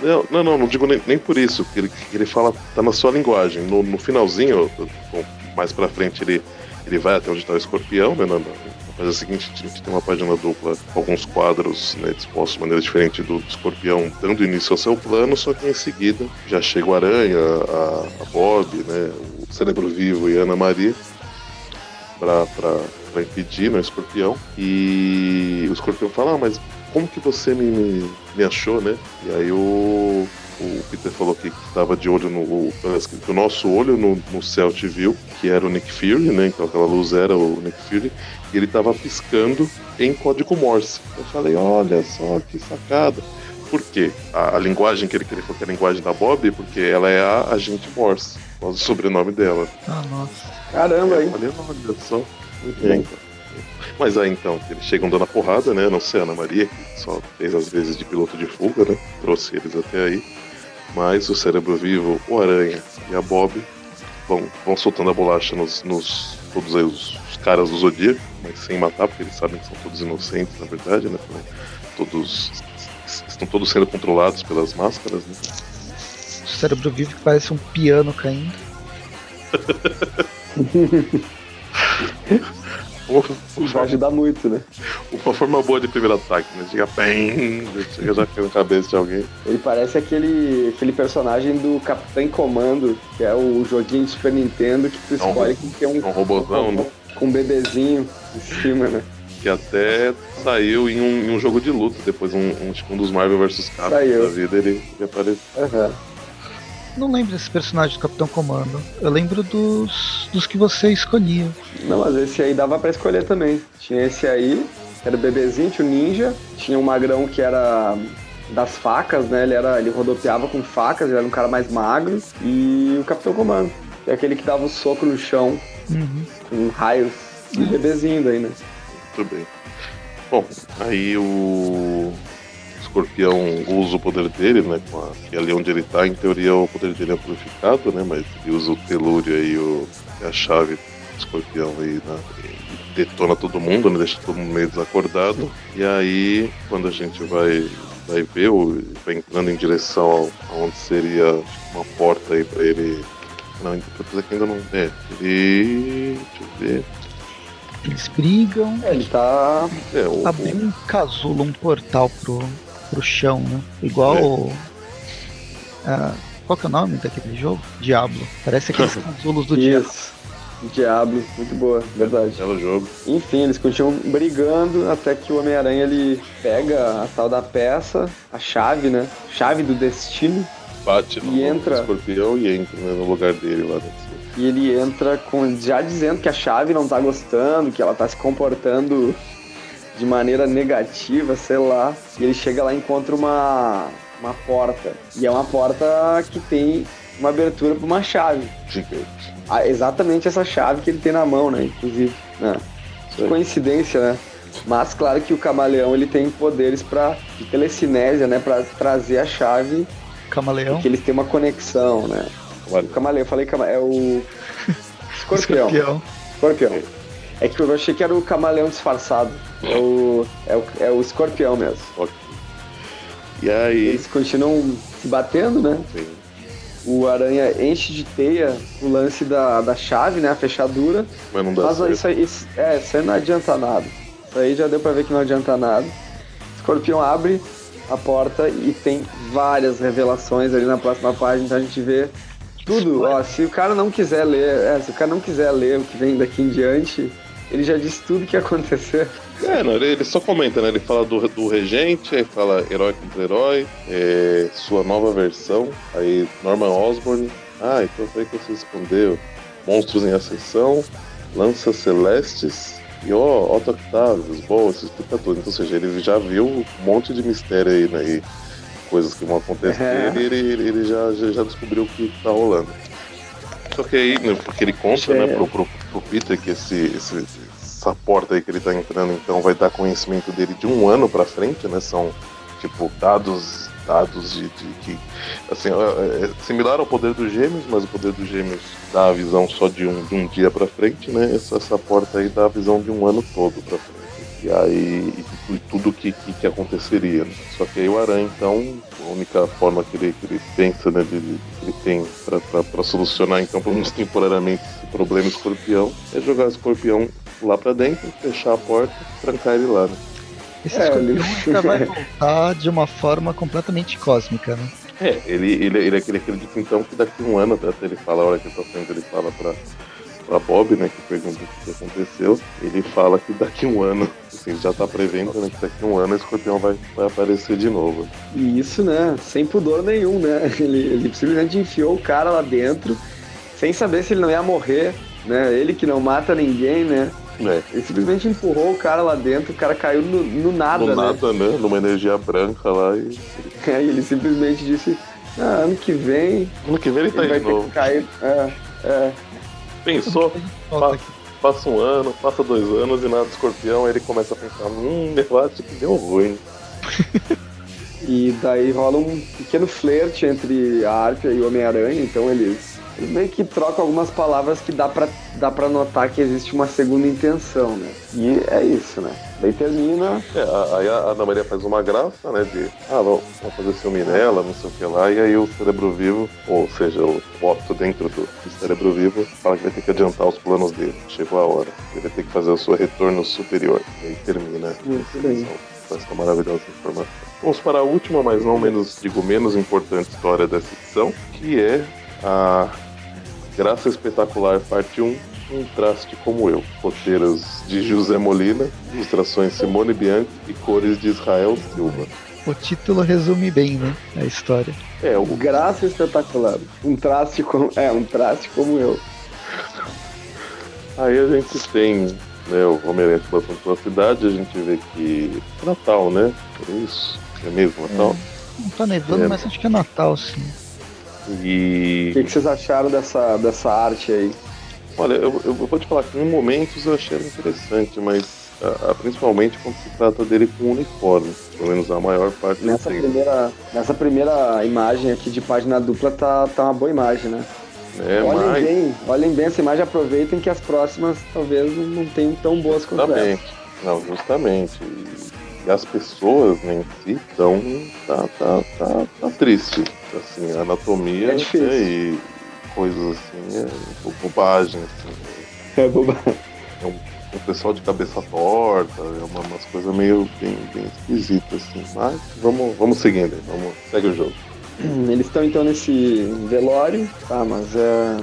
Não, não, não, não digo nem, nem por isso, ele, ele fala, tá na sua linguagem. No, no finalzinho, bom, mais pra frente, ele, ele vai até onde tá o escorpião, né? Na, na página seguinte, a gente tem uma página dupla com alguns quadros né, dispostos de maneira diferente do, do escorpião, dando início ao seu plano, só que em seguida já chega o Aranha, a, a Bob, né? O Cérebro Vivo e a Ana Maria. Pra impedir né, o escorpião. E o escorpião fala, ah, mas como que você me, me achou, né? E aí o, o Peter falou que estava de olho no. que o nosso olho no, no céu te viu, que era o Nick Fury, né? Então aquela luz era o Nick Fury, e ele estava piscando em código Morse. Eu falei, olha só que sacada. Por quê? A, a linguagem que ele queria que era a linguagem da Bob, porque ela é a agente Morse, o sobrenome dela. Ah, nossa. Caramba, hein? Olha, olha só. Muito bem. Mas aí então, eles chegam dando a porrada, né? Não sei, a Ana Maria, que só fez as vezes de piloto de fuga, né? Trouxe eles até aí. Mas o cérebro vivo, o Aranha e a Bob vão, vão soltando a bolacha nos, nos todos aí os, os, caras do Zodíaco, mas sem matar, porque eles sabem que são todos inocentes, na verdade, né? Todos estão todos sendo controlados pelas máscaras, né? O cérebro vivo que parece um piano caindo. Vai ajudar muito, né? Uma forma boa de primeiro ataque, né? Chega bem, chega já na cabeça de alguém. Ele parece aquele, aquele personagem do Capitão Comando, que é o joguinho de Super Nintendo que tu escolhe que tem um, um robôzão, né? Com um bebezinho em cima, né? Que até saiu em um, em um jogo de luta, depois um, um, um dos Marvel vs Capcom da vida, ele, ele apareceu. Uhum. Não lembro desse personagem do Capitão Comando. Eu lembro dos, dos que você escolhia. Não, mas esse aí dava para escolher também. Tinha esse aí, que era o bebezinho, tinha o ninja, tinha o magrão que era das facas, né? Ele, era, ele rodopiava com facas, ele era um cara mais magro. E o Capitão Comando, que é aquele que dava o soco no chão uhum. com raios. E o bebezinho daí, né? Muito bem. Bom, aí o escorpião usa o poder dele, né? que ali onde ele tá, em teoria o poder dele é amplificado, né? Mas ele usa o telúrio aí, o, a chave do escorpião aí, né? E detona todo mundo, né? Deixa todo mundo meio desacordado. E aí, quando a gente vai, vai ver, o, vai entrando em direção aonde seria uma porta aí pra ele. Não, apesar que ainda não. É, ele. Deixa eu ver. Eles brigam. É, ele tá. É, o, Abriu um casulo, um portal pro, pro chão, né? Igual. É. o- qual que é o nome daquele jogo? Diablo. Parece aqueles casulos do Diablo. Diablo, muito boa, verdade. belo jogo. Enfim, eles continuam brigando até que o Homem-Aranha ele pega a tal da peça, a chave, né? Chave do destino. Bate no E entra. no escorpião e entra né, no lugar dele lá dentro. E ele entra com já dizendo que a chave não tá gostando, que ela tá se comportando de maneira negativa, sei lá. E ele chega lá e encontra uma, uma porta. E é uma porta que tem uma abertura pra uma chave. Gigante. Ah, exatamente essa chave que ele tem na mão, né? Inclusive. né? Que coincidência, né? Mas claro que o camaleão ele tem poderes para de telecinésia, né? Pra trazer a chave, Camaleão. porque eles têm uma conexão, né? O camaleão, eu falei cama, é o escorpião. Escorpião. Escorpião. É que eu achei que era o camaleão disfarçado. É o, é o, é o escorpião mesmo. Ok. E aí. Eles continuam se batendo, né? Sim. O aranha enche de teia o lance da, da chave, né? A fechadura. Mas não dá Mas certo. isso aí, isso, é, isso aí não adianta nada. Isso aí já deu pra ver que não adianta nada. Escorpião abre a porta e tem várias revelações ali na próxima página, então a gente vê tudo. Ó, se o cara não quiser ler, é, se o cara não quiser ler o que vem daqui em diante, ele já disse tudo que ia acontecer. É, não, ele, ele só comenta, né? Ele fala do, do regente, aí fala herói contra herói, é, sua nova versão, aí Norman Osborn. Ah, então foi que você respondeu. Monstros em Ascensão, Lanças Celestes e ó, Otto Octavius. Bom, explica tudo. Então, ou seja, ele já viu um monte de mistério aí, né? E coisas que vão acontecer, É. ele, ele, ele já, já, já descobriu o que tá rolando. Só que aí, né, porque ele conta, É. né, pro, pro, pro Peter que esse, esse- essa porta aí que ele tá entrando, então, vai dar conhecimento dele de um ano pra frente, né? São, tipo, dados dados de, de que, assim, é é similar ao poder dos gêmeos, mas o poder dos gêmeos dá a visão só de um, de um dia pra frente, né? Essa, essa porta aí dá a visão de um ano todo pra frente. E aí, e, tu- tudo que, que, que aconteceria. né? Só que aí o Aranha, então, a única forma que ele, que ele pensa, né, de, de- que ele tem pra solucionar, então, pelo menos temporariamente, esse problema escorpião, é jogar o escorpião lá pra dentro, fechar a porta, trancar ele lá, né? Esse É, escorpião ele- ainda vai voltar de uma forma completamente cósmica, né? É, ele, ele, ele, ele acredita então que daqui a um ano, até ele fala, a hora que ele tá saindo, ele fala pra, pra Bob, né, que pergunta o que aconteceu, ele fala que daqui a um ano, assim, já tá prevendo, né, que daqui a um ano o escorpião vai, vai aparecer de novo. E isso, né? Sem pudor nenhum, né? Ele, ele simplesmente enfiou o cara lá dentro, sem saber se ele não ia morrer, né? Ele que não mata ninguém, né? É, Ele simplesmente empurrou o cara lá dentro, o cara caiu no, no nada, do né? nada, né, numa energia branca lá, e Aí ele simplesmente disse, ah, ano que vem ano que vem ele tá ele vai de ter novo. que cair. É, é. Pensou, aqui. passa um ano, passa dois anos e nada do escorpião, ele começa a pensar, hum, eu acho que deu ruim. E daí rola um pequeno flerte entre a Arpia e o Homem-Aranha, então eles, eles meio que trocam algumas palavras que dá pra, dá pra notar que existe uma segunda intenção, né? E é isso, né? Daí termina. É, aí a Ana Maria faz uma graça, né, de, ah, vamos fazer ciúme nela, não sei o que lá, e aí o cérebro vivo, ou seja, o Otto dentro do, do cérebro vivo, fala que vai ter que adiantar os planos dele. Chegou a hora. Ele vai ter que fazer o seu retorno superior. E aí termina Isso daí. essa maravilhosa informação. Vamos para a última, mas não menos, digo, menos importante história dessa edição, que é a Graça Espetacular, parte 1, um traste como eu. Roteiros de José Molina, ilustrações Simone Bianchi e cores de Israel Silva. O título resume bem, né? A história. É, o Graça espetacular. Um traste como. É, um traste como eu. Aí a gente tem né, o Homem-Aranha se passando pela cidade, a gente vê que é Natal, né? É isso? É mesmo Natal? Não tá nevando, É. mas acho que é Natal, sim. O E. que, que vocês acharam dessa, dessa arte aí? Olha, eu, eu vou te falar que em momentos eu achei interessante, mas ah, ah, principalmente quando se trata dele com uniforme. Pelo menos a maior parte do Nessa tempo. primeira, nessa primeira imagem aqui de página dupla tá, tá uma boa imagem, né? É, olhem, mas. bem, olhem bem essa imagem, aproveitem que as próximas talvez não tenham tão boas quanto essa. Não, justamente. E, as pessoas né, em si estão. Tá, tá, tá, tá triste. Assim, a anatomia É difícil. e coisas assim, é bo- bobagem, assim. É bobagem. um pessoal de cabeça torta, é uma, umas coisas meio bem, bem esquisitas, assim. Mas vamos, vamos seguindo, vamos, segue o jogo. Eles estão então nesse velório, tá, mas é.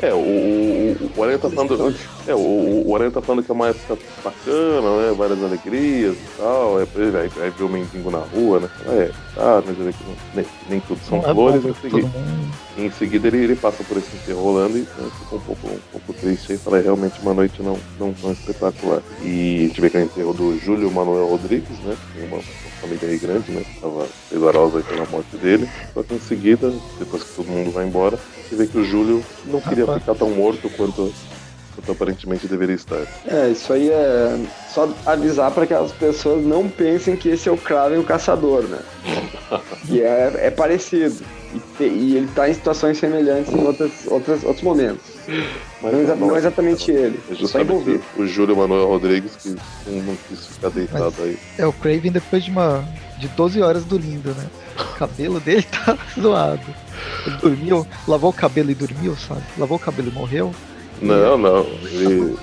É, o, o, o Aranha tá falando. É, o, o Aranha tá falando que é uma época bacana, né? Várias alegrias e tal. É, aí, aí vê o mendigo na rua, né? É, tá, mas ele, nem, nem tudo são Não é flores. bom Em seguida, em seguida ele, ele passa por esse enterro rolando e né, fica um pouco, um pouco triste aí. Fala, é realmente uma noite não, não tão espetacular. E a gente vê que é o enterro do Júlio Manuel Rodrigues, né? Tem uma, família aí grande, né? Que tava pesarosa aí pela morte dele. Só que em seguida, depois que todo mundo vai embora, você vê que o Júlio não queria Rapaz. ficar tão morto quanto, quanto aparentemente deveria estar. É, isso aí é só avisar para que as pessoas não pensem que esse é o Kraven o caçador, né? E é, é parecido. E, te- e ele tá em situações semelhantes em outras, outras, outros momentos. Mas não, exa- não exatamente ele. É Só envolvido. o, o Júlio Manuel Rodrigues que não, não quis ficar deitado Mas- aí. É o Craven depois de uma. De 12 horas dormindo, né? O cabelo dele tá zoado. Ele dormiu, lavou o cabelo e dormiu, sabe? Lavou o cabelo e morreu. Não, não. Ele,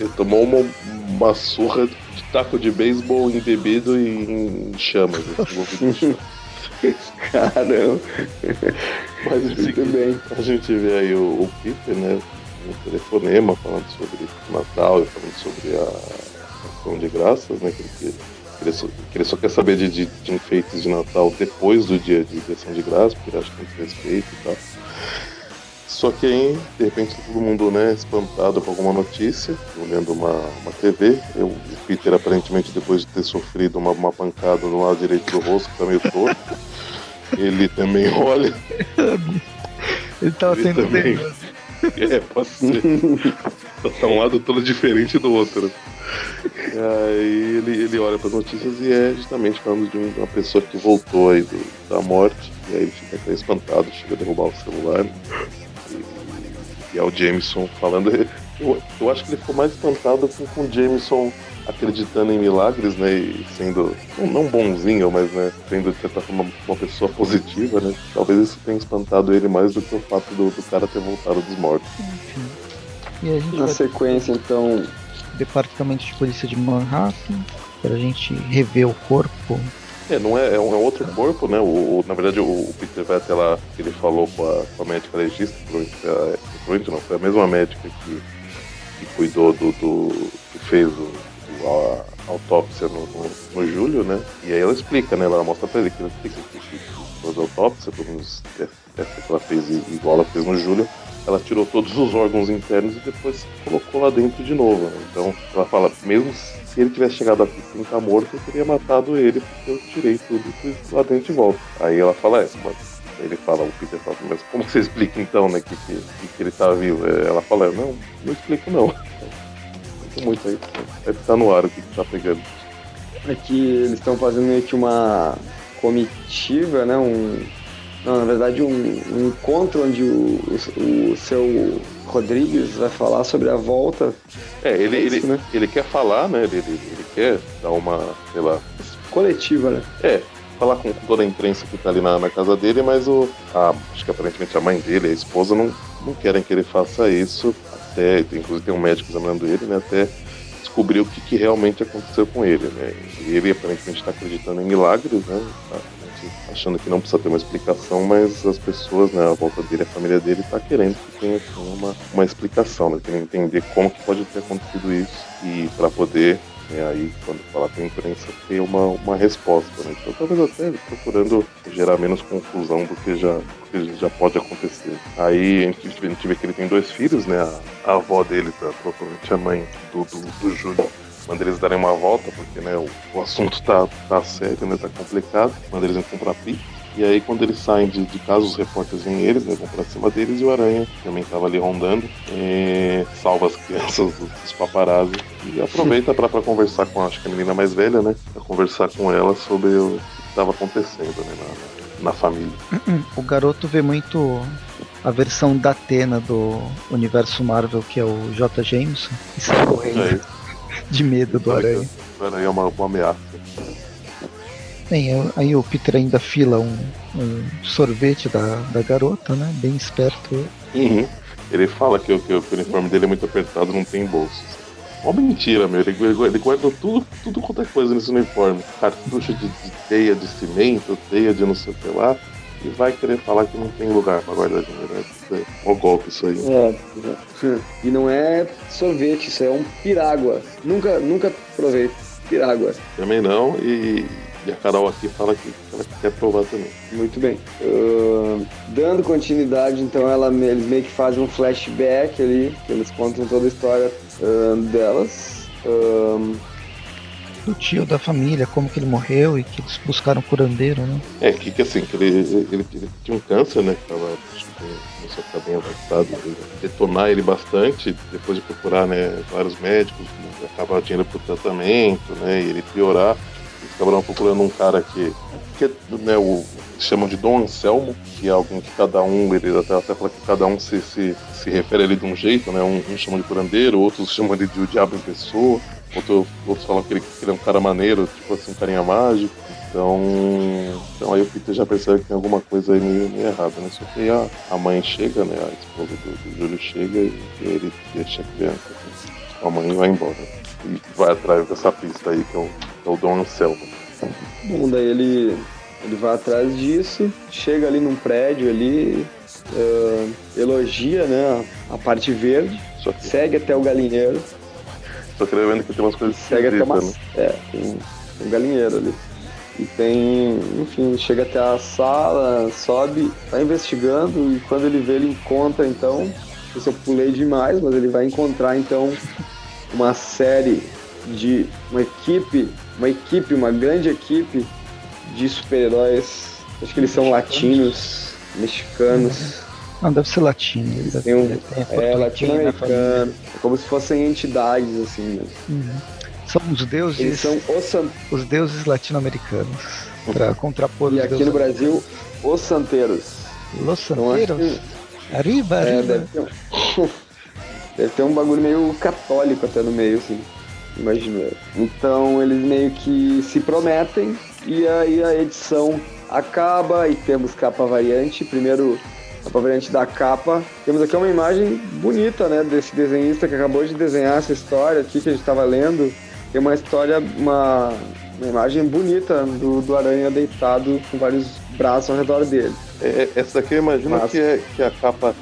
ele tomou uma, uma surra de taco de beisebol embebido em chamas. assim, envolvido em chamas. Caramba, Mas muito bem. a gente vê aí o, o Peter, né? No telefonema falando sobre o Natal e falando sobre a ação de graças, né? Que ele, que ele, só, que ele só quer saber de, de, de enfeites de Natal depois do dia de ação de graças, porque ele acha que tem respeito e tal. Só que aí, de repente, tá todo mundo, né, espantado com alguma notícia, olhando uma, uma TV. Eu, o Peter, aparentemente, depois de ter sofrido uma, uma pancada no lado direito do rosto, que tá meio torto, ele também olha. Ele tava Ele sendo também. bem. É, pode ser. tá um lado todo diferente do outro. E aí ele, ele olha para as notícias e é justamente falando de um- uma pessoa que voltou aí do- da morte. E aí ele fica espantado, chega a derrubar o celular. E, e é o Jameson falando. Eu, eu acho que ele ficou mais espantado com, com o Jameson acreditando em milagres, né? E sendo, não, bonzinho, mas né, sendo de certa forma uma pessoa positiva, né? Talvez isso tenha espantado ele mais do que o fato do, do cara ter voltado dos mortos. Enfim. E a gente Na vai sequência, então, departamento de polícia de Manhattan pra gente rever o corpo. É, não é, é um, é outro corpo, né? O, o- na verdade, o, o Peter vai até lá, ele falou com a, com a médica legista, provavelmente, foi a- provavelmente não, foi a mesma médica que, que cuidou do, do- que fez o, a autópsia no, no, no Júlio, né? E aí ela explica, né? Ela mostra pra ele que ela explica que, que, que toda a autópsia, pelo menos essa essa que ela fez igual ela fez no Júlio, ela tirou todos os órgãos internos e depois colocou lá dentro de novo. né? Então ela fala, mesmo se ele tivesse chegado aqui sem estar morto, eu teria matado ele, porque eu tirei tudo lá dentro de volta. Aí ela fala, é, mas ele fala, o Peter fala, mas como você explica então, né, que, que, que ele tá vivo? É, Ela fala, não, não explico não. Muito aí. Deve estar no ar o que, que tá pegando. aqui eles estão fazendo meio que uma comitiva, né? Um, não, na verdade, um, um encontro onde o, o, o seu Rodrigues vai falar sobre a volta É, ele, É isso, ele, né? ele quer falar, né? Ele, ele, ele quer dar uma, sei lá, coletiva, né? É, falar com toda a imprensa que tá ali na, na casa dele, mas o. A, acho que aparentemente a mãe dele, a esposa, não, não querem que ele faça isso. Até, inclusive tem um médico examinando ele, né? Até descobrir o que, que realmente aconteceu com ele, né? E ele aparentemente está acreditando em milagres, né? Tá, achando que não precisa ter uma explicação, mas as pessoas, né, à volta dele, a família dele, tá querendo que tenha assim, uma, uma explicação, né? Querendo entender como que pode ter acontecido isso e para poder né, aí quando falar com a imprensa ter uma, uma resposta, né? Então talvez até procurando gerar menos confusão do que já, que já pode acontecer. Aí a gente, a gente vê que ele tem dois filhos, né? A, a avó dele, tá, provavelmente a mãe do, do, do Júlio, manda eles darem uma volta, porque né, o, o assunto tá, tá sério, né? Tá complicado, manda eles comprar pizza. E aí quando eles saem de, de casa, os repórteres vêm eles, né, vão pra cima deles e o Aranha também tava ali rondando, é, salva as crianças dos, paparazzi e aproveita pra conversar com acho que a menina mais velha, né? Pra conversar com ela sobre o que estava acontecendo né, na, na, família. O garoto vê muito a versão da Atena do universo Marvel, que é o J. Jameson, e sai correndo Aí, de medo do aranha. o Aranha é uma, uma ameaça. Bem, aí o Peter ainda fila um, um sorvete da, da garota, né? Bem esperto. Uhum. Ele fala que, que o uniforme dele é muito apertado, não tem bolsos. Ó, mentira, meu. Ele, ele, guarda tudo, tudo quanto é coisa nesse uniforme. Cartucho de, de teia de cimento, teia de não sei o que lá. E vai querer falar que não tem lugar pra guardar dinheiro. É, ó, golpe isso aí. É, e não é sorvete, isso é um pirágua. Nunca, nunca provei pirágua. Também não, e, e a Carol aqui fala que ela quer provar também. Muito bem. Uh, dando continuidade, então ela, eles meio que fazem um flashback ali, que eles contam toda a história uh, delas. Uh, do tio da família, como que ele morreu e que eles buscaram curandeiro, né? É, que, que assim, que ele, ele, ele tinha um câncer, né? Que tava, começou a ficar bem avançado, detonar ele bastante, depois de procurar né, vários médicos, acaba dinheiro pro tratamento, né? E ele piorar. Eles acabaram procurando um cara que, que né, o, chamam de Dom Anselmo, que é alguém que cada um, ele até, até fala que cada um se, se, se refere ali de um jeito, né? Um, um chama de curandeiro, outros chamam ele de o diabo em pessoa. Outro, outros falam que ele, que ele é um cara maneiro, tipo assim, um carinha mágico. Então, então aí o Peter já percebe que tem alguma coisa aí meio, meio errada, né? Só que aí a, a mãe chega, né? A esposa do, do Júlio chega e, e ele deixa a criança. Assim, a mãe vai embora. E vai atrás dessa pista aí, que é o, é o Dom Anselmo. Bom, daí ele, ele vai atrás disso, chega ali num prédio ali, uh, elogia né, a, parte verde, segue até o galinheiro só queria vendo que tem umas coisas Chega até uma... né? É, tem um galinheiro ali. E tem, enfim, chega até a sala, sobe, tá investigando e quando ele vê, ele encontra então. Não sei se eu pulei demais, mas ele vai encontrar então uma série de uma equipe, uma equipe, uma grande equipe de super-heróis. Acho que eles são latinos, mexicanos. Não, deve ser latino. Deve tem um, é, latino-americano. É como se fossem entidades, assim. Uhum. São os deuses. Eles são os, os deuses latino-americanos. Pra contrapor E aqui no Brasil, os santeiros. Los santeiros? Então. Arriba, é, arriba. Deve ter, um... deve ter um bagulho meio católico até no meio, assim. Imagino. Então eles meio que se prometem e aí a edição acaba e temos capa variante. Primeiro a variante da capa. Temos aqui uma imagem bonita, né, desse desenhista que acabou de desenhar essa história aqui que a gente estava lendo. Tem uma história, uma, uma imagem bonita do, do aranha deitado com vários braços ao redor dele. É, essa daqui eu imagino Mas... que, é, que é a capa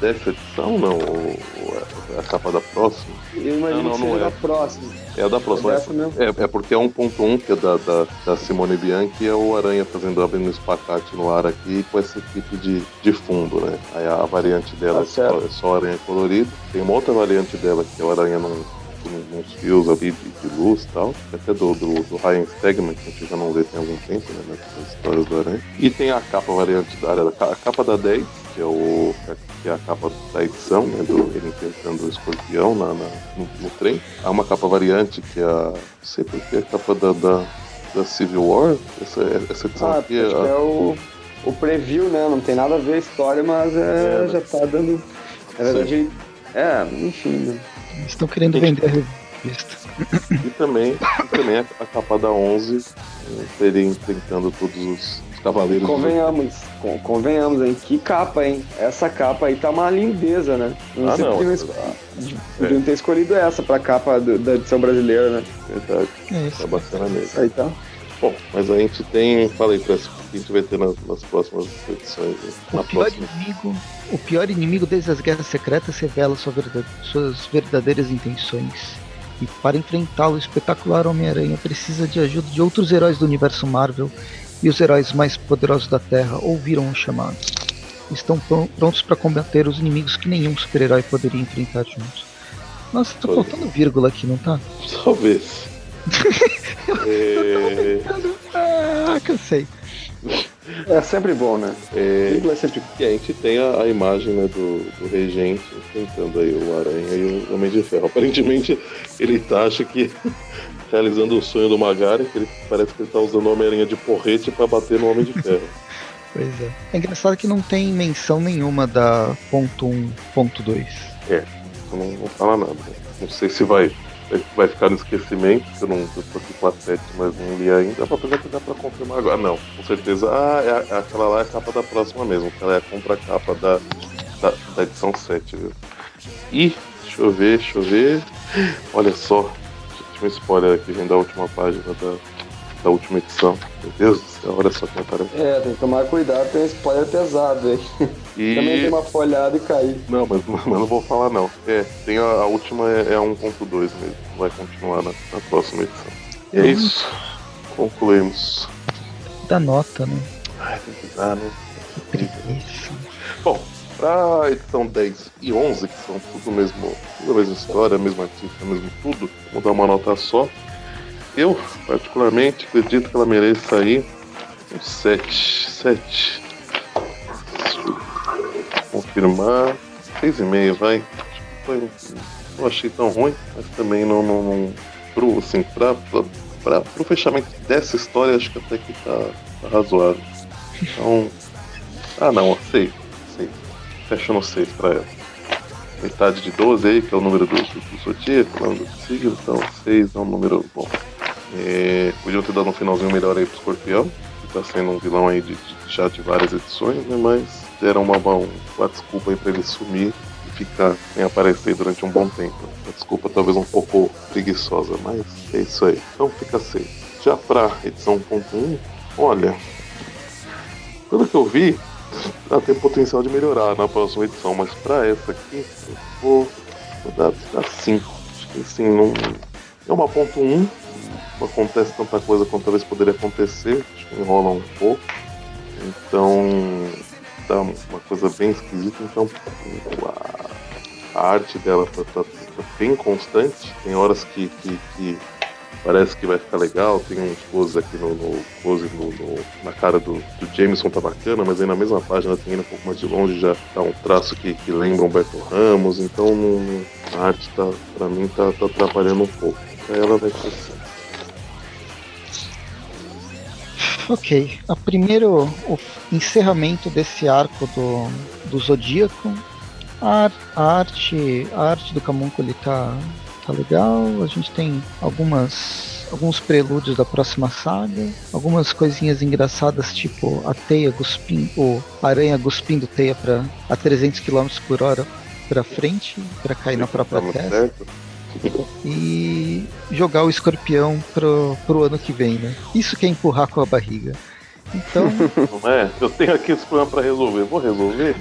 dessa edição, não? Ou, é a capa da próxima? Eu imagino não, não, que seja é. da próxima. É a da próxima. É, é, é, porque é 1.1, que é da, da, da, Simone Bianchi, é o Aranha fazendo abrindo espacate no ar aqui com essa equipe de, de fundo, né? Aí a variante dela tá é, só, é aranha colorido. Tem uma outra variante dela que é o aranha num, num, uns fios ali de, de luz e tal, até do, do, do Ryan Stegman, que a gente já não vê tem algum tempo, né? Nas histórias do aranha. E tem a capa variante da área, a capa da 10, que é o que é a capa da edição, né, do ele enfrentando o escorpião na, na no, no, trem. Há uma capa variante que é a. Não sei porque a capa da, da, da Civil War. Essa, essa edição ah, aqui é. é o, o preview, né? Não tem nada a ver a história, mas é, é, já tá dando. Na verdade, é, enfim. Né? Estão querendo vender a revista. E também, e também a, a capa da 11, ele enfrentando todos os Cavaleiros. Convenhamos, convenhamos, hein? Que capa, hein? Essa capa aí tá uma lindeza, né? Não ah, sei não. Podiam, podiam é. ter escolhido essa pra capa do, da edição brasileira, né? Verdade. É isso. Tá bacana mesmo. Aí tá. Bom, mas a gente tem. Falei pra que a gente vai ter nas, nas próximas edições. Né? O, pior próxima... inimigo, o pior inimigo desde as guerras secretas revela sua verdade, suas verdadeiras intenções. E para enfrentá-lo, o espetacular Homem-Aranha precisa de ajuda de outros heróis do universo Marvel e os heróis mais poderosos da Terra ouviram o chamado. Estão prontos para combater os inimigos que nenhum super-herói poderia enfrentar juntos. Nossa, tá faltando vírgula aqui, não tá? Talvez. é... Ah, cansei. É sempre bom, né? É, é sempre... E a gente tem a, a imagem né, do, do, regente enfrentando aí o Aranha e o Homem de Ferro. Aparentemente ele tá, acha que realizando o sonho do Magari, que ele parece que ele tá usando o Homem-Aranha de porrete para bater no Homem de Ferro. pois é. É engraçado que não tem menção nenhuma da ponto 1, ponto 2. É, não, não fala nada. Não sei se vai, vai ficar no esquecimento, eu não eu tô aqui com a 7, mas não li ainda. Apesar que dá pra confirmar agora. Não, com certeza. Ah, é, aquela lá é a capa da próxima mesmo, que ela é a contra-capa da, da, da edição 7, viu? E deixa eu ver, deixa eu ver. Olha só, tinha um spoiler aqui, vem da última página da, da última edição. Meu Deus do céu, olha só quem aparece. É, tem que tomar cuidado, tem um spoiler pesado aí. E... Também tem uma folhada e cair. Não, mas, mas não vou falar não. É, tem a, a última é, é 1.2 mesmo, vai continuar na, na próxima edição. E é isso, concluímos. Da nota, né? Ai, tem que dar, né? Que preguiça. Bom, pra edição 10 e 11, que são tudo mesmo, tudo a mesma história, a mesma artista, mesmo tudo, vou dar uma nota só. Eu, particularmente, acredito que ela mereça aí um 7. 7. Confirmar. 6,5, vai. Foi, não achei tão ruim, mas também não. não, não pro, assim, pra, pra, pra, pro fechamento dessa história, acho que até que tá, tá razoável. Então. Ah, não, 6. 6. Fecha no 6 pra ela. Metade de 12 aí, que é o número do, do, Zodíaco, o número do signo, então 6 é um número bom. É, podiam ter dado um finalzinho melhor aí pro Escorpião, que tá sendo um vilão aí de, de- já de várias edições, né? Mas deram uma, uma, uma desculpa aí pra ele sumir e ficar sem aparecer durante um bom tempo. Uma desculpa talvez um pouco preguiçosa, mas é isso aí. Então fica 6. Já pra edição 1.1, olha, pelo que eu vi, ela tem potencial de melhorar na próxima edição, mas pra essa aqui, eu vou, vou dar 5. Acho que assim, não. É uma ponto 1, não acontece tanta coisa quanto talvez poderia acontecer, acho que enrola um pouco. Então tá uma coisa bem esquisita, então a, a arte dela tá, tá- tá bem constante, tem horas que, que, que parece que vai ficar legal, tem uns poses aqui no, no pose no, no- na cara do, do Jameson tá bacana, mas aí na mesma página tem indo um pouco mais de longe já tá um traço que, que lembra Humberto Ramos, então a arte tá, pra mim tá, tá atrapalhando um pouco. Pra ela vai ser Ok, a primeiro o encerramento desse arco do, do Zodíaco. A, a arte, a arte do Camúnculo tá, tá legal. A gente tem algumas alguns prelúdios da próxima saga, algumas coisinhas engraçadas tipo a teia cuspindo, o aranha cuspindo teia para a 300 km por hora para frente, para cair na própria testa certo? E jogar o escorpião pro, pro ano que vem, né? Isso que é empurrar com a barriga. Então, Não é? Eu tenho aqui esse problema pra resolver. Vou resolver?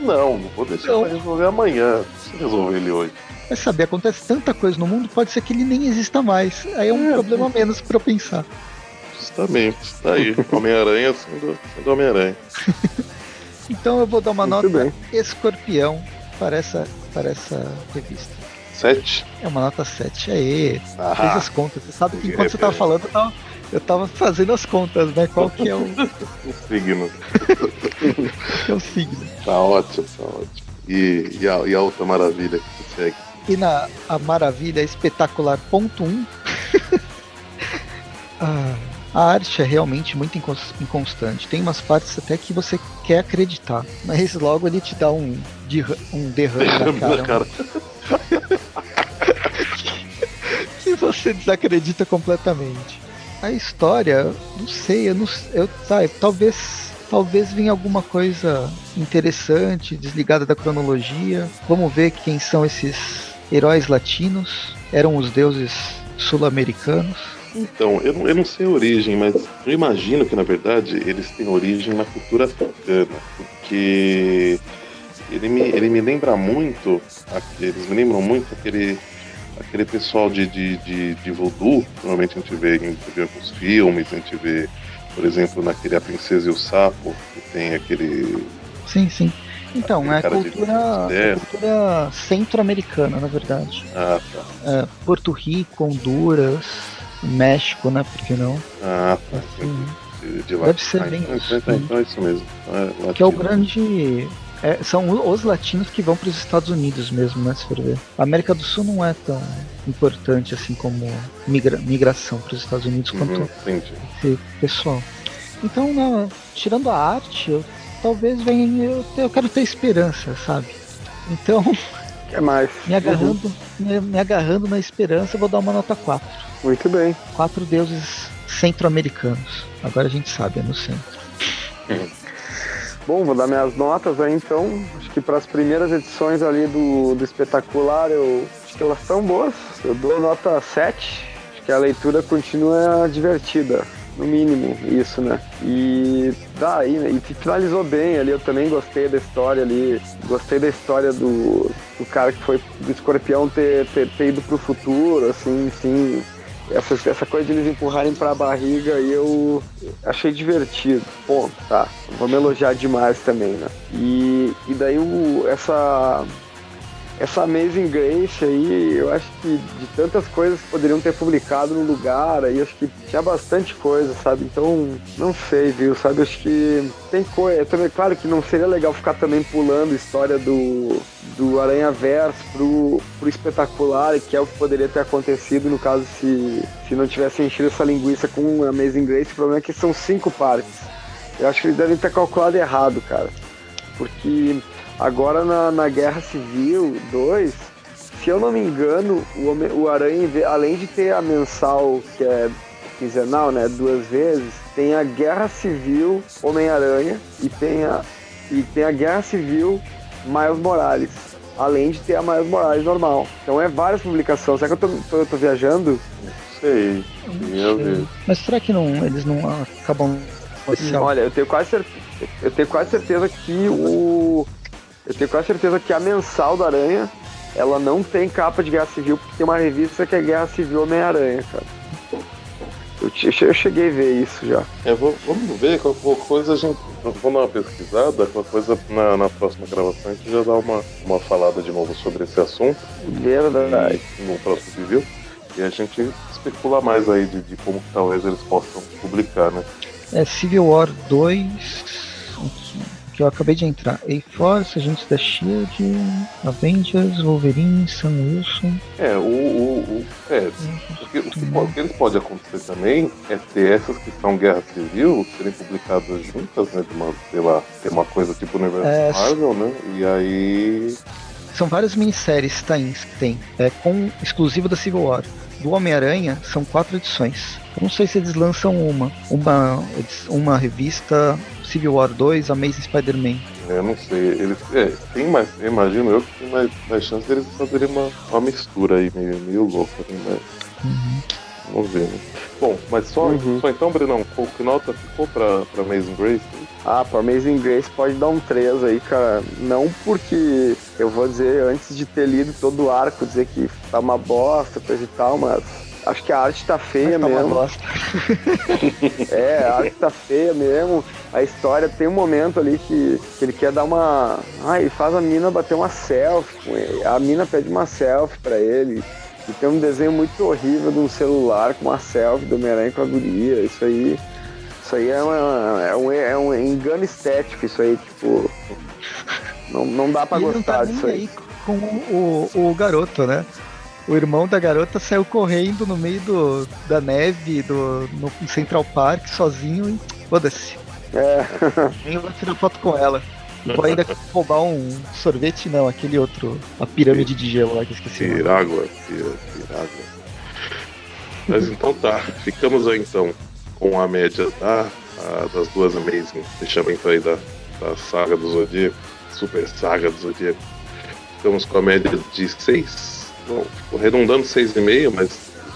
Não, não vou deixar Não. pra resolver amanhã. Preciso resolver ele hoje. vai saber, acontece tanta coisa no mundo, pode ser que ele nem exista mais. Aí é um É, problema a menos pra eu pensar. Justamente, tá aí. Homem-Aranha sendo, sendo Homem-Aranha. Então eu vou dar uma Muito nota bem. escorpião para essa, para essa revista. Sete? É uma nota 7. Aê, fez Ah, as contas. Você sabe que enquanto você tava falando, eu tava, eu tava fazendo as contas, né? Qual que é o, o signo. é o signo. Tá ótimo, tá ótimo. E, e, a, e a outra maravilha que você segue. E na a maravilha espetacular ponto 1, ah, a arte é realmente muito incons- inconstante. Tem umas partes até que você quer acreditar, mas logo ele te dá um, derra- um derrame na cara, cara. que você desacredita completamente. A história, não sei, eu não eu, sabe, talvez talvez venha alguma coisa interessante, desligada da cronologia. Vamos ver quem são esses heróis latinos. Eram os deuses sul-americanos. Então, eu não, eu não sei a origem, mas eu imagino que na verdade eles têm origem na cultura africana, porque ele me, ele me lembra muito, eles me lembram muito aquele, aquele pessoal de, de, de, de voodoo, normalmente a gente vê em alguns filmes, a gente vê, por exemplo, naquele A Princesa e o Sapo, que tem aquele. Sim, sim. Então, é a de cultura, cultura centro-americana, na verdade. Ah, tá. É, Porto Rico, Honduras, México, né? Por que não? Ah, tá. Assim, De, de. Deve ser Ah, bem então, isso, então, então é isso mesmo. Então é que é o grande. É, são os latinos que vão para os Estados Unidos mesmo, né? Se for ver. A América do Sul não é tão importante assim como migra- migração para os Estados Unidos quanto Uhum, entendi. esse pessoal. Então, não, tirando a arte, eu, talvez venha. Eu, eu quero ter esperança, sabe? Então, O que mais? me agarrando, me, me agarrando na esperança, eu vou dar uma nota 4. Muito bem. Quatro deuses centro-americanos. Agora a gente sabe, é no centro. Bom, vou dar minhas notas aí então. Acho que para as primeiras edições ali do, do espetacular, eu acho que elas estão boas. Eu dou nota 7. Acho que a leitura continua divertida no mínimo, isso, né? E daí, né? E finalizou bem ali, eu também gostei da história ali, gostei da história do, do cara que foi do escorpião ter, ter, ter ido pro futuro, assim, sim. Essa, essa coisa de eles empurrarem pra barriga e eu achei divertido. Ponto, tá? Vamos elogiar demais também, né? E, e daí o, essa essa Amazing Grace aí, eu acho que de tantas coisas que poderiam ter publicado no lugar, aí acho que tinha bastante coisa, sabe? Então, não sei, viu? Sabe, acho que tem coisa. Também, claro que não seria legal ficar também pulando história do, do Aranha Verso pro, pro espetacular, que é o que poderia ter acontecido no caso se, se não tivesse enchido essa linguiça com Amazing Grace. O problema é que são cinco partes. Eu acho que eles devem ter calculado errado, cara. Porque Agora na, na Guerra Civil 2, se eu não me engano, o, o Aranha, além de ter a mensal, que é quinzenal, né, duas vezes, tem a Guerra Civil Homem-Aranha e tem a, e tem a Guerra Civil Miles Morales. Além de ter a Miles Morales normal. Então é várias publicações. Será que eu tô, tô, eu tô viajando? Não sei. Meu Deus. Mas será que não, eles não acabam. Olha, eu tenho quase certeza, eu tenho quase certeza que o eu tenho quase certeza que a mensal da Aranha, ela não tem capa de Guerra Civil, porque tem uma revista que é Guerra Civil Homem-Aranha, cara. Eu, eu, cheguei a ver isso já. É, vou, vamos ver, qualquer coisa a gente. Vamos dar uma pesquisada, qualquer coisa na, na próxima gravação a gente já dá uma, uma falada de novo sobre esse assunto. Verdade. No próximo review. E a gente especula mais aí de, de como talvez eles possam publicar, né? É Civil War 2 que eu acabei de entrar. A-Force, Agentes da SHIELD, Avengers, Wolverine, Sam Wilson. É, o. o, o é, o que, o, que pode, o que pode acontecer também é ter essas que são Guerra Civil serem publicadas juntas, né? De uma, sei lá, ter uma coisa tipo Universo é, Marvel, né? E aí. São várias minisséries que tem, é, com exclusivo da Civil War. Do Homem-Aranha são quatro edições. Eu não sei se eles lançam uma. Uma, uma revista Civil War 2, Amazing Spider-Man. É, eu não sei, eles. É, tem mais. Imagino eu que tem mais, mais chance deles fazerem uma, uma mistura aí meio, meio louca, né? Mas... Uhum. Vamos ver, né? Bom, mas só, uhum. só então, Brenão, que nota ficou pra, pra Amazing Grace? Ah, pra Amazing Grace pode dar um 3 aí, cara. Não porque eu vou dizer, antes de ter lido todo o arco, dizer que tá uma bosta, coisa e tal, mas Acho que a arte tá feia mesmo. é, a arte tá feia mesmo. A história tem um momento ali que, que ele quer dar uma. Ah, ele faz a mina bater uma selfie com ele. A mina pede uma selfie pra ele. E tem um desenho muito horrível de um celular com uma selfie do Homem-Aranha com a guria. Isso aí. Isso aí é, uma, é, um, é um engano estético, isso aí, tipo. Não, não dá pra e gostar tá disso aí. aí com o, o garoto, né? O irmão da garota saiu correndo no meio do, da neve do, no Central Park sozinho e foda-se. É. Nem vou tirar foto com ela. Vou ainda roubar um sorvete, não, aquele outro, a pirâmide de gelo lá que eu esqueci. Pirágua, pirágua. Mas então tá, ficamos aí então com a média da, a, das duas Amazing, fechamento aí da, da saga do Zodíaco, super saga do Zodíaco. Ficamos com a média de 6 Bom, ficou arredondando 6,5, mas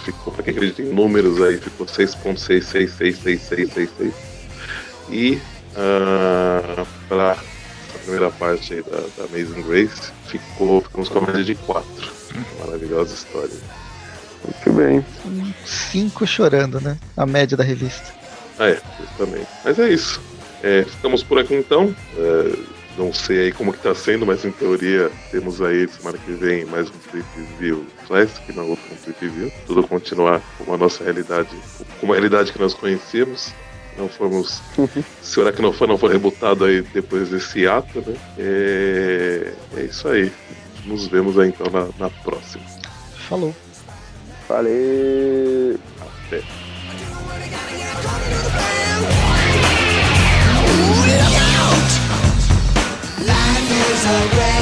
ficou, para quem acredita em números aí, ficou 6.6666666. E uh, para a primeira parte aí da, da Amazing Grace, ficou, ficamos com a média de 4. Maravilhosa história. Muito bem. Cinco chorando, né? A média da revista. Ah, é, também. Mas é isso. É, ficamos por aqui então. É, não sei aí como que tá sendo, mas em teoria temos aí semana que vem mais um Trip View Classic, na outra um Trip View. Tudo continuar com a nossa realidade, com uma realidade que nós conhecemos. Não fomos. Se o que não for, não for rebutado aí depois desse ato, né? É, é isso aí. Nos vemos aí então na, na próxima. Falou. Valeu. Até. so.